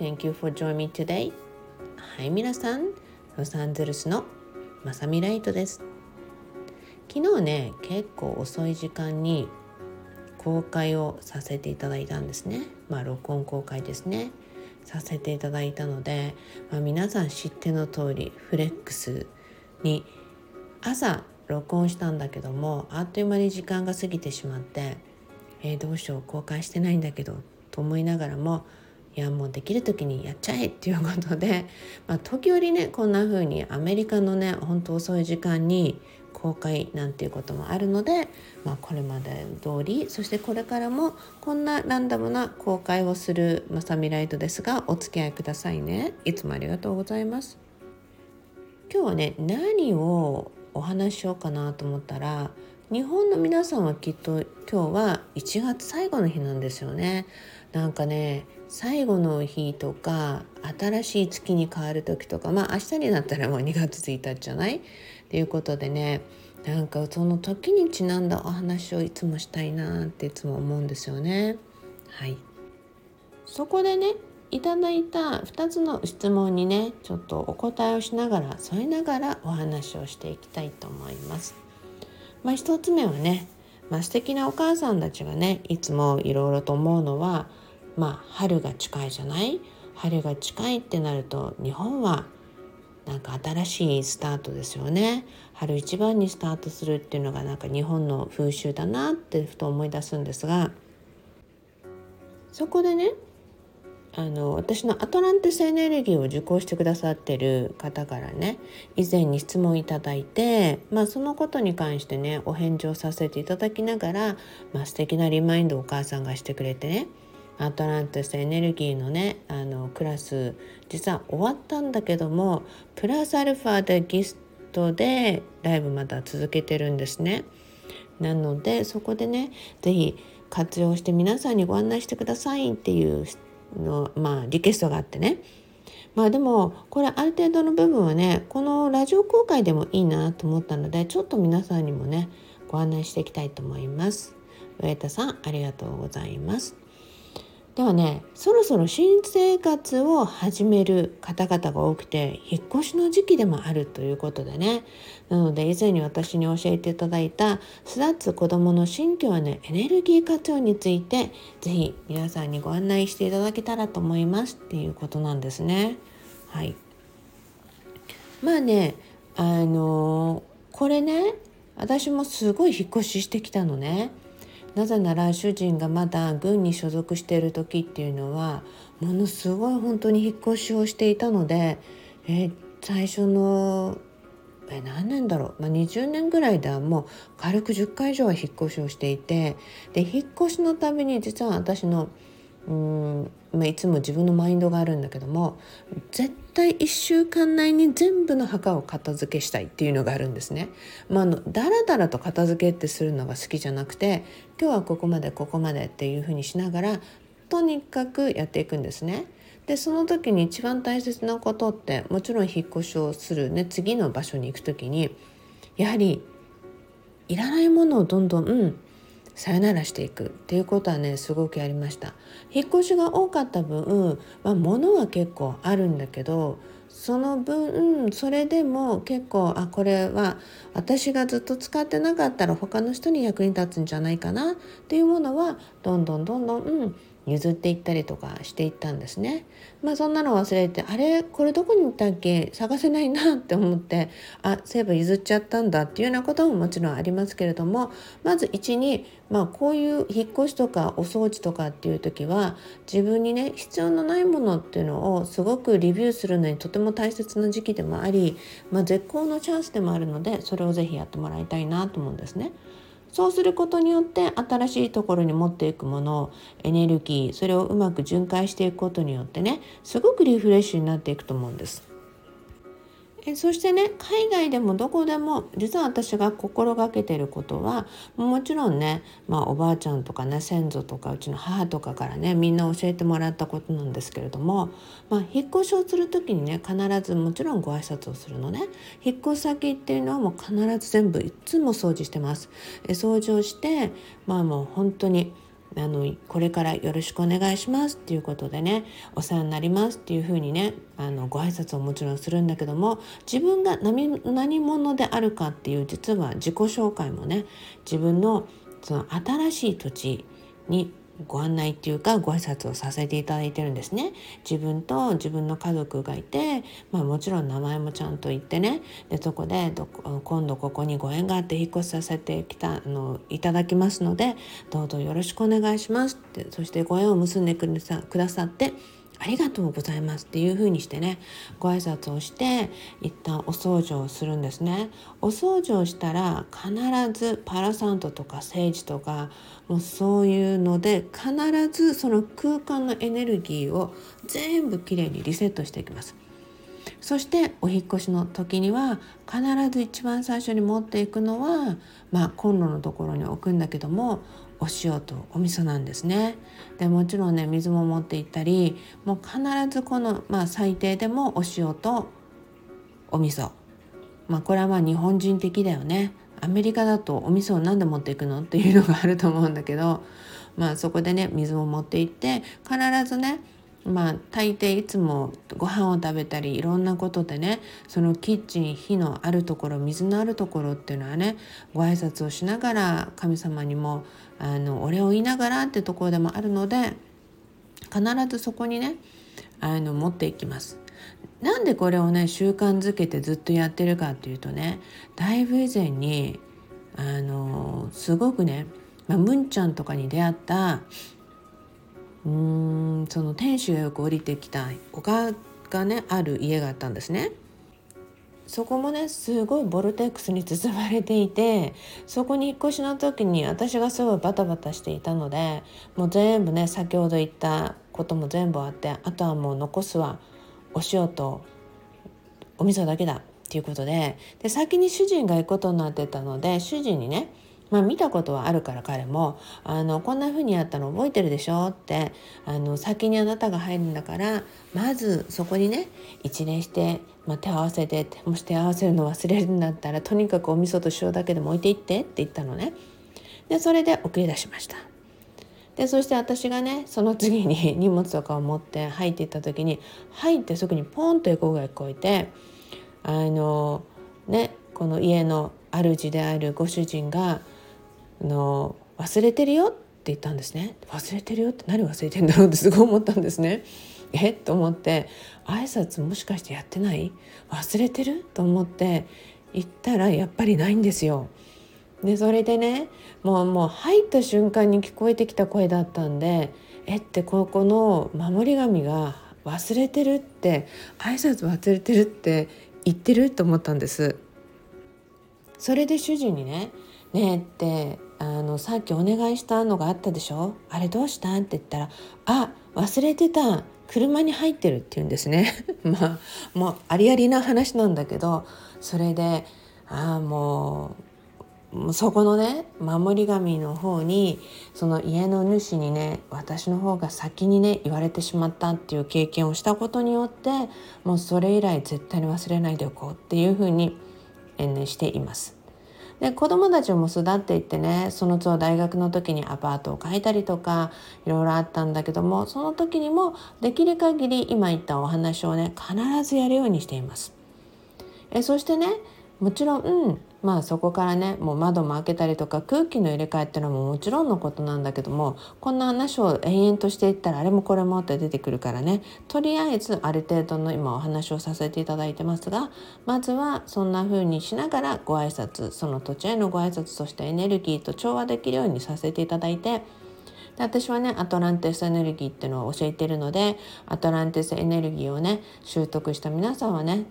Thank you for joining me today. はい、皆さん、ロサンゼルスのまさみライトです。昨日ね、結構遅い時間に公開をさせていただいたんですね。まあ、録音公開ですね。させていただいたので、まあ、皆さん知っての通り、フレックスに朝録音したんだけども、あっという間に時間が過ぎてしまって、えー、どうしよう公開してないんだけどと思いながらもいやもうできる時にやっちゃえっていうことで、まあ、時折ねこんな風にアメリカのねほんと遅い時間に公開なんていうこともあるので、まあ、これまで通りそしてこれからもこんなランダムな公開をするまさみライトですがお付き合いくださいね。いつもありがとうございます。今日はね何をお話ししようかなと思ったら日本の皆さんはきっと今日は1月最後の日なんですよね。なんかね最後の日とか新しい月に変わる時とかまあ明日になったらもう2月1日じゃない？っていうことでねなんかその時にちなんだお話をいつもしたいなっていつも思うんですよね。はいそこでねいただいた2つの質問にねちょっとお答えをしながら添えながらお話をしていきたいと思います。まあ、1つ目はね、まあ、素敵なお母さんたちがねいつもいろいろと思うのは、まあ、春が近いじゃない？春が近いってなると日本はなんか新しいスタートですよね。春一番にスタートするっていうのがなんか日本の風習だなってふと思い出すんですがそこでねあの私のアトランティスエネルギーを受講してくださってる方からね以前に質問いただいて、まあ、そのことに関してねお返事をさせていただきながら、まあ、素敵なリマインドをお母さんがしてくれてねアトランティスエネルギーのねあのクラス実は終わったんだけどもプラスアルファでギストでライブまだ続けてるんですね。なのでそこでね是非活用して皆さんにご案内してくださいっていうの、まあ、リクエストがあってねまあでもこれある程度の部分はねこのラジオ公開でもいいなと思ったのでちょっと皆さんにもねご案内していきたいと思います。上田さんありがとうございます。ではねそろそろ新生活を始める方々が多くて引っ越しの時期でもあるということでねなので以前に私に教えていただいた育つ子どもの新居はねエネルギー活用について是非皆さんにご案内していただけたらと思いますっていうことなんですね。はいまあねあのこれね私もすごい引っ越ししてきたのね。なぜなら主人がまだ軍に所属している時っていうのはものすごい本当に引っ越しをしていたので、え最初のえ何年だろう、まあ、20年ぐらいではもう軽く10回以上は引っ越しをしていてで引っ越しのたびに実は私のうんまあ、いつも自分のマインドがあるんだけども絶対1週間内に全部の墓を片付けしたいっていうのがあるんですね。まあ、あのだらだらと片付けってするのが好きじゃなくて今日はここまでここまでっていうふうにしながらとにかくやっていくんですね。でその時に一番大切なことってもちろん引っ越しをするね次の場所に行く時にやはりいらないものをどんどん、うんさよならしていくっていうことはねすごくやりました。引っ越しが多かった分、まあ、物は結構あるんだけどその分それでも結構あこれは私がずっと使ってなかったら他の人に役に立つんじゃないかなっていうものはどんどんどんどん、うん、譲っていったりとかしていったんですね。まあそんなの忘れてあれこれどこに行ったっけ？探せないなって思ってあそういえば譲っちゃったんだっていうようなことももちろんありますけれどもまず1に、まあ、こういう引っ越しとかお掃除とかっていう時は自分にね必要のないものっていうのをすごくリビューするのにとても大切な時期でもあり、まあ、絶好のチャンスでもあるのでそれをぜひやってもらいたいなと思うんですね。そうすることによって新しいところに持っていくものエネルギーそれをうまく巡回していくことによってねすごくリフレッシュになっていくと思うんです。えそしてね海外でもどこでも実は私が心がけてることはもちろんね、まあ、おばあちゃんとかね先祖とかうちの母とかからねみんな教えてもらったことなんですけれども、まあ、引っ越しをする時にね必ずもちろんご挨拶をするのね引っ越し先っていうのはもう必ず全部いつも掃除してます。え掃除をしてまあもう本当にあのこれからよろしくお願いしますっていうことでねお世話になりますっていうふうにねあのご挨拶をもちろんするんだけども自分が何何者であるかっていう実は自己紹介もね自分のその新しい土地にご案内っていうかご挨拶をさせていただいてるんですね。自分と自分の家族がいて、まあ、もちろん名前もちゃんと言ってね。でそこで今度ここにご縁があって引っ越しさせてきたのいただきますのでどうぞよろしくお願いしますって。そしてご縁を結んでくださってありがとうございますっていう風にしてねご挨拶をして一旦お掃除をするんですね。お掃除をしたら必ずパラサントとかセージとかもうそういうので必ずその空間のエネルギーを全部きれいにリセットしていきます。そしてお引越しの時には必ず一番最初に持っていくのは、まあ、コンロのところに置くんだけどもお塩とお味噌なんですね。でもちろんね水も持って行ったりもう必ずこの、まあ、最低でもお塩とお味噌まあこれはまあ日本人的だよね。アメリカだとお味噌を何で持っていくの？っていうのがあると思うんだけどまあそこでね水も持って行って必ずねまあ大抵いつもご飯を食べたりいろんなことでねそのキッチン火のあるところ水のあるところっていうのはねご挨拶をしながら神様にもあのお礼を言いながらってところでもあるので必ずそこにねあの持っていきます。なんでこれをね習慣づけてずっとやってるかっていうとねだいぶ以前にあのすごくね、まあ、ムンちゃんとかに出会ったうーんその天使がよく降りてきた丘がねある家があったんですね。そこもねすごいボルテックスに包まれていてそこに引っ越しの時に私がすごいバタバタしていたのでもう全部ね先ほど言ったことも全部あってあとはもう残すはお塩とお味噌だけだっていうことでで先に主人が行くことになってたので主人にねまあ、見たことはあるから彼もあのこんな風にやったの覚えてるでしょってあの先にあなたが入るんだからまずそこにね一礼して、まあ、手を合わせてもし手を合わせるの忘れるんだったらとにかくお味噌と塩だけでも置いていってって言ったのね。でそれで送り出しました。でそして私がねその次に 荷物とかを持って入っていった時に入ってすぐにポンとエコーが聞こえてあのねこの家の主であるご主人がの忘れてるよって言ったんですね。忘れてるよって何忘れてんだろうってすごい思ったんですね。え？っと思って挨拶もしかしてやってない？忘れてる？と思って行ったらやっぱりないんですよ。でそれでねもうもう入った瞬間に聞こえてきた声だったんでえってここの守り神が忘れてるって挨拶忘れてるって言ってる？と思ったんです。それで主人にね「ねえ」ってあのさっきお願いしたのがあったでしょ？あれどうしたって言ったら「あ忘れてた。車に入ってる」って言うんですね。まあもうありありな話なんだけどそれでああもうそこのね守り神の方にその家の主にね私の方が先にね言われてしまったっていう経験をしたことによってもうそれ以来絶対に忘れないでおこうっていうふうに、えしています。で子供たちも育っていってねその都度大学の時にアパートを買いたりとかいろいろあったんだけどもその時にもできる限り今言ったお話をね必ずやるようにしています。えそしてねもちろん、うん、まあそこからねもう窓も開けたりとか空気の入れ替えってのももちろんのことなんだけどもこんな話を延々としていったらあれもこれもって出てくるからね。とりあえずある程度の今お話をさせていただいてますがまずはそんな風にしながらご挨拶その土地へのご挨拶そしてエネルギーと調和できるようにさせていただいて私はねアトランティスエネルギーっていうのを教えているのでアトランティスエネルギーをね習得した皆さんはね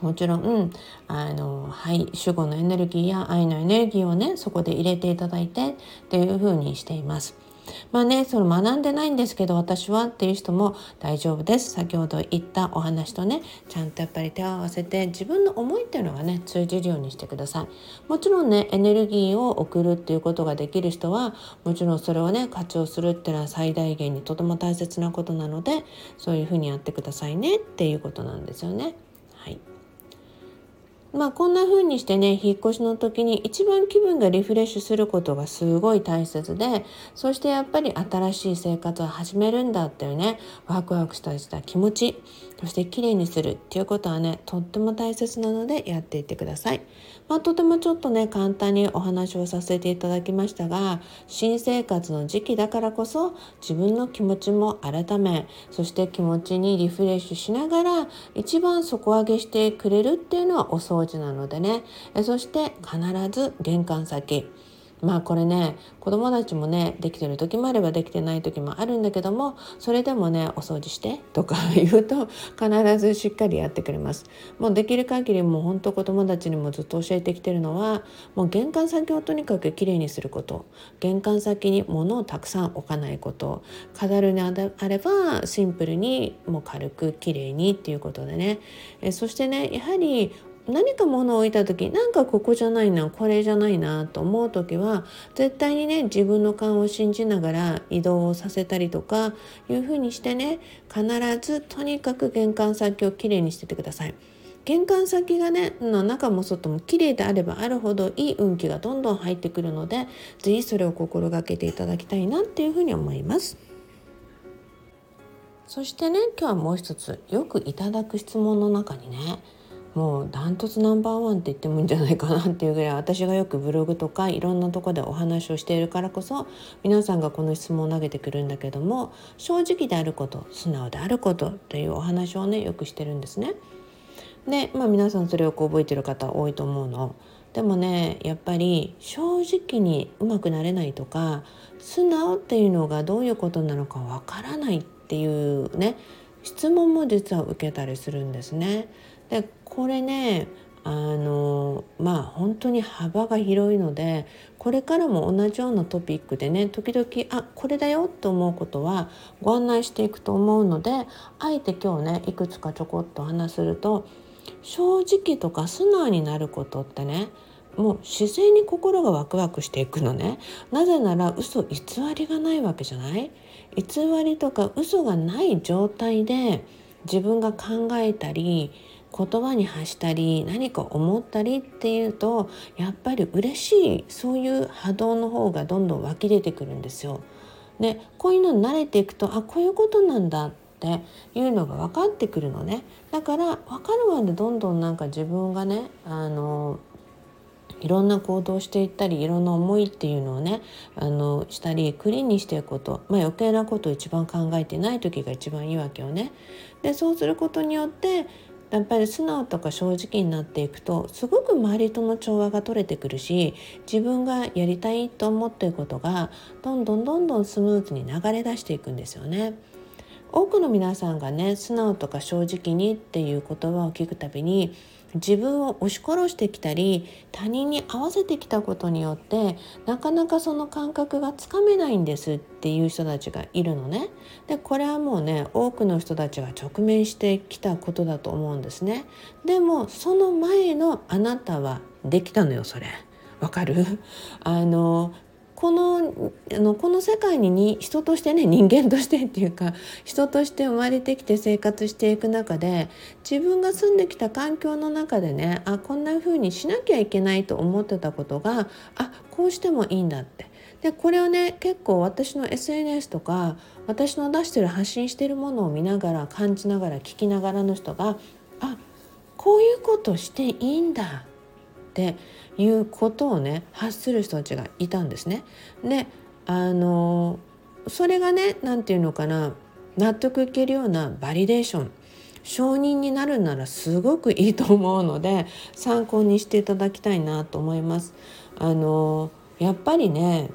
もちろんあの、はい、主語のエネルギーや愛のエネルギーをねそこで入れていただいてっていう風にしています。まあね、その学んでないんですけど私はっていう人も大丈夫です。先ほど言ったお話とね、ちゃんとやっぱり手を合わせて自分の思いっていうのがね、通じるようにしてください。もちろんね、エネルギーを送るっていうことができる人は、もちろんそれをね、活用するっていうのは最大限にとても大切なことなので、そういうふうにやってくださいねっていうことなんですよね。まあこんな風にしてね引っ越しの時に一番気分がリフレッシュすることがすごい大切でそしてやっぱり新しい生活を始めるんだっていうねワクワクした気持ち。そして綺麗にするっていうことはねとっても大切なのでやっていってください。まあ、とてもちょっとね簡単にお話をさせていただきましたが新生活の時期だからこそ自分の気持ちも改めそして気持ちにリフレッシュしながら一番底上げしてくれるっていうのはお掃除なのでねそして必ず玄関先まあこれね子供たちもねできてる時もあればできてない時もあるんだけどもそれでもねお掃除してとか言うと必ずしっかりやってくれます。もうできる限りもうほんと子供たちにもずっと教えてきてるのはもう玄関先をとにかくきれいにすること。玄関先に物をたくさん置かないこと。飾るにあればシンプルにもう軽くきれいにっていうことでね。えそしてねやはり何か物を置いた時なんかここじゃないなこれじゃないなと思う時は絶対にね自分の勘を信じながら移動をさせたりとかいうふうにしてね必ずとにかく玄関先をきれいにしててください。玄関先がねの中も外も綺麗であればあるほどいい運気がどんどん入ってくるので是非それを心がけていただきたいなっていうふうに思います。そしてね今日はもう一つよくいただく質問の中にねもうダントツナンバーワンって言ってもいいんじゃないかなっていうぐらい私がよくブログとかいろんなとこでお話をしているからこそ皆さんがこの質問を投げてくるんだけども正直であること素直であることというお話をねよくしてるんですね。でまあ皆さんそれをこう覚えてる方多いと思うの。でもねやっぱり正直にうまくなれないとか素直っていうのがどういうことなのかわからないっていうね質問も実は受けたりするんですね。でこれねあのまあ本当に幅が広いのでこれからも同じようなトピックでね時々あこれだよと思うことはご案内していくと思うのであえて今日ねいくつかちょこっと話すると正直とか素直になることってねもう自然に心がワクワクしていくのね。なぜなら嘘偽りがないわけじゃない？偽りとか嘘がない状態で自分が考えたり言葉に発したり何か思ったりっていうとやっぱり嬉しいそういう波動の方がどんどん湧き出てくるんですよ。でこういうのに慣れていくとあこういうことなんだっていうのが分かってくるのねだから分かるまでどんどんなんか自分がねあのいろんな行動していったりいろんな思いっていうのをねあのしたりクリーンにしていくこと、まあ、余計なことを一番考えてない時が一番いいわけよね。でそうすることによってやっぱり素直とか正直になっていくとすごく周りとの調和が取れてくるし自分がやりたいと思っていることがどんどんどんどんスムーズに流れ出していくんですよね。多くの皆さんがね素直とか正直にっていう言葉を聞くたびに自分を押し殺してきたり他人に合わせてきたことによってなかなかその感覚がつかめないんですっていう人たちがいるのね。でこれはもうね多くの人たちが直面してきたことだと思うんですね。でもその前のあなたはできたのよそれ。わかる？あのこのあのこの世界にに人としてね人間としてっていうか人として生まれてきて生活していく中で自分が住んできた環境の中でねあこんな風にしなきゃいけないと思ってたことがあこうしてもいいんだって。でこれをね結構私の SNS とか私の出してる発信してるものを見ながら感じながら聞きながらの人があこういうことしていいんだっていうことをね発する人たちがいたんですね。であのそれがね何て言うのかな納得いけるようなバリデーション承認になるならすごくいいと思うので参考にしていただきたいなと思います。あのやっぱりね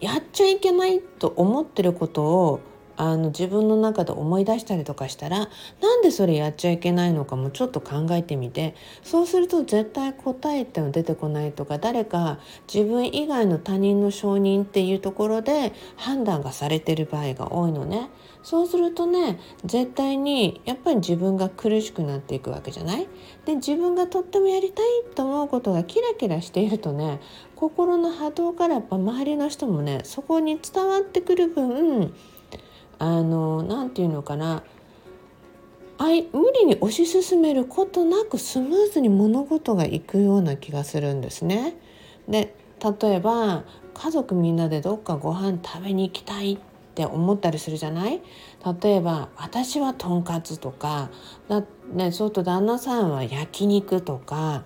やっちゃいけないと思ってることをあの自分の中で思い出したりとかしたらなんでそれやっちゃいけないのかもちょっと考えてみてそうすると絶対答えっての出てこないとか誰か自分以外の他人の承認っていうところで判断がされてる場合が多いのね。そうするとね絶対にやっぱり自分が苦しくなっていくわけじゃない？で自分がとってもやりたいと思うことがキラキラしているとね心の波動からやっぱ周りの人もねそこに伝わってくる分あの何て言うのかなあい無理に推し進めることなくスムーズに物事がいくような気がするんですね。で例えば家族みんなでどっかご飯食べに行きたいって思ったりするじゃない？例えば私はとんかつとかだ、ね、そうと旦那さんは焼肉とか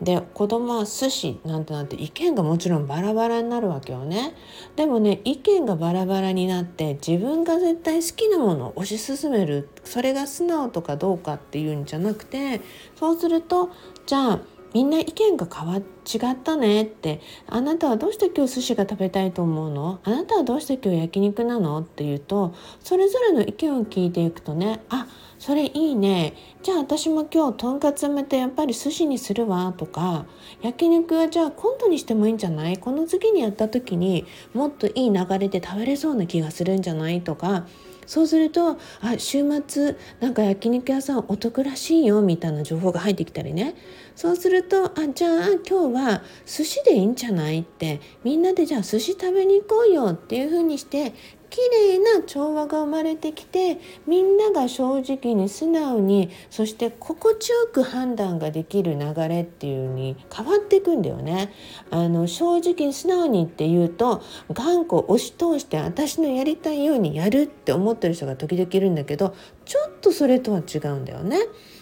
で子供は寿司なんてなって意見がもちろんバラバラになるわけよね。でもね意見がバラバラになって自分が絶対好きなものを推し進める。それが素直とかどうかっていうんじゃなくてそうするとじゃあみんな意見が変わっ違ったねって。あなたはどうして今日寿司が食べたいと思うの？あなたはどうして今日焼肉なの？って言うとそれぞれの意見を聞いていくとねあそれいいね。じゃあ私も今日とんかつやめてやっぱり寿司にするわとか焼肉はじゃあ今度にしてもいいんじゃない？この次にやった時にもっといい流れで食べれそうな気がするんじゃない？とかそうするとあ週末なんか焼肉屋さんお得らしいよみたいな情報が入ってきたりね。そうするとあじゃあ今日は寿司でいいんじゃないって。みんなでじゃあ寿司食べに行こうよっていう風にして綺麗な調和が生まれてきてみんなが正直に素直にそして心地よく判断ができる流れっていうに変わっていくんだよね。あの正直に素直にって言うと頑固押し通して私のやりたいようにやるって思ってる人が時々いるんだけどちょっとそれとは違うんだよね。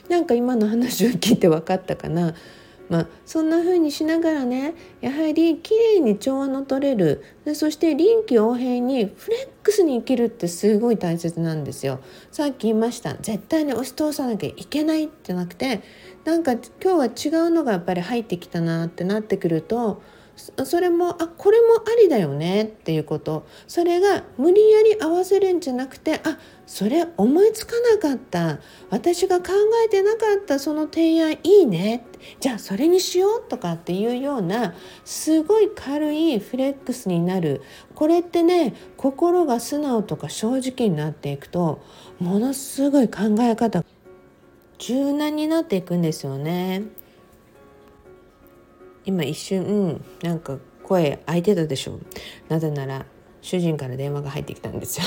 なんか今の話を聞いて分かったかな。まあ、そんな風にしながらねやはり綺麗に調和の取れるそして臨機応変にフレックスに生きるってすごい大切なんですよ。さっき言いました絶対に押し通さなきゃいけないってなくてなんか今日は違うのがやっぱり入ってきたなってなってくるとそれもあこれもありだよねっていうこと。それが無理やり合わせるんじゃなくてあそれ思いつかなかった。私が考えてなかったその提案いいね。じゃあそれにしようとかっていうようなすごい軽いフレックスになる。これってね心が素直とか正直になっていくとものすごい考え方柔軟になっていくんですよね。今一瞬、うん、なんか声開いてたでしょ。なぜなら主人から電話が入ってきたんですよ。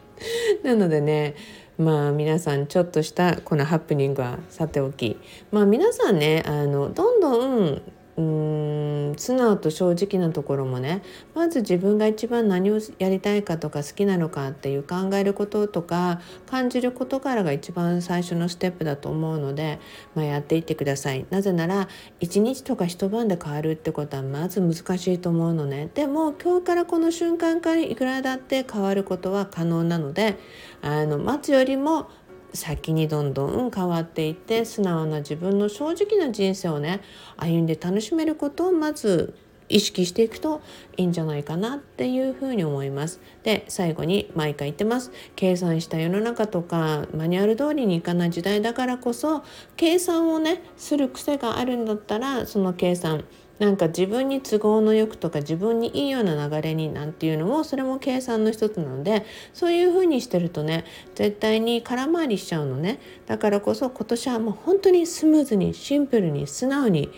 なのでねまあ皆さんちょっとしたこのハプニングはさておき。まあ皆さんねあのどんどんうん素直と正直なところもねまず自分が一番何をやりたいかとか好きなのかっていう考えることとか感じることからが一番最初のステップだと思うので、まあ、やっていってください。なぜなら一日とか一晩で変わるってことはまず難しいと思うのね。でも今日からこの瞬間からいくらだって変わることは可能なのであの待つよりも先にどんどん変わっていって素直な自分の正直な人生をね歩んで楽しめることをまず意識していくといいんじゃないかなっていうふうに思います。で最後に毎回言ってます計算した世の中とかマニュアル通りにいかない時代だからこそ計算をねする癖があるんだったらその計算なんか自分に都合のよくとか自分にいいような流れになんていうのもそれも計算の一つなのでそういうふうにしてるとね絶対に空回りしちゃうのね。だからこそ今年はもう本当にスムーズにシンプルに素直に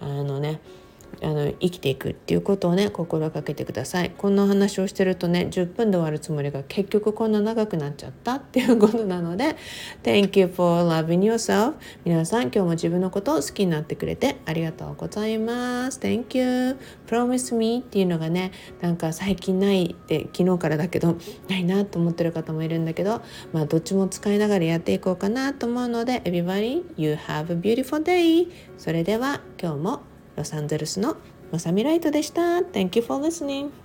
あのねあの生きていくっていうことをね心がけてください。こんな話をしてるとね10分で終わるつもりが結局こんな長くなっちゃったっていうことなので Thank you for loving yourself. 皆さん今日も自分のことを好きになってくれてありがとうございます。Thank you. Promise me っていうのがねなんか最近ないって昨日からだけどないなと思ってる方もいるんだけどまあどっちも使いながらやっていこうかなと思うので Everybody you have a beautiful day. それでは今日もロサンゼルスのまさみライトでした。Thank you for listening.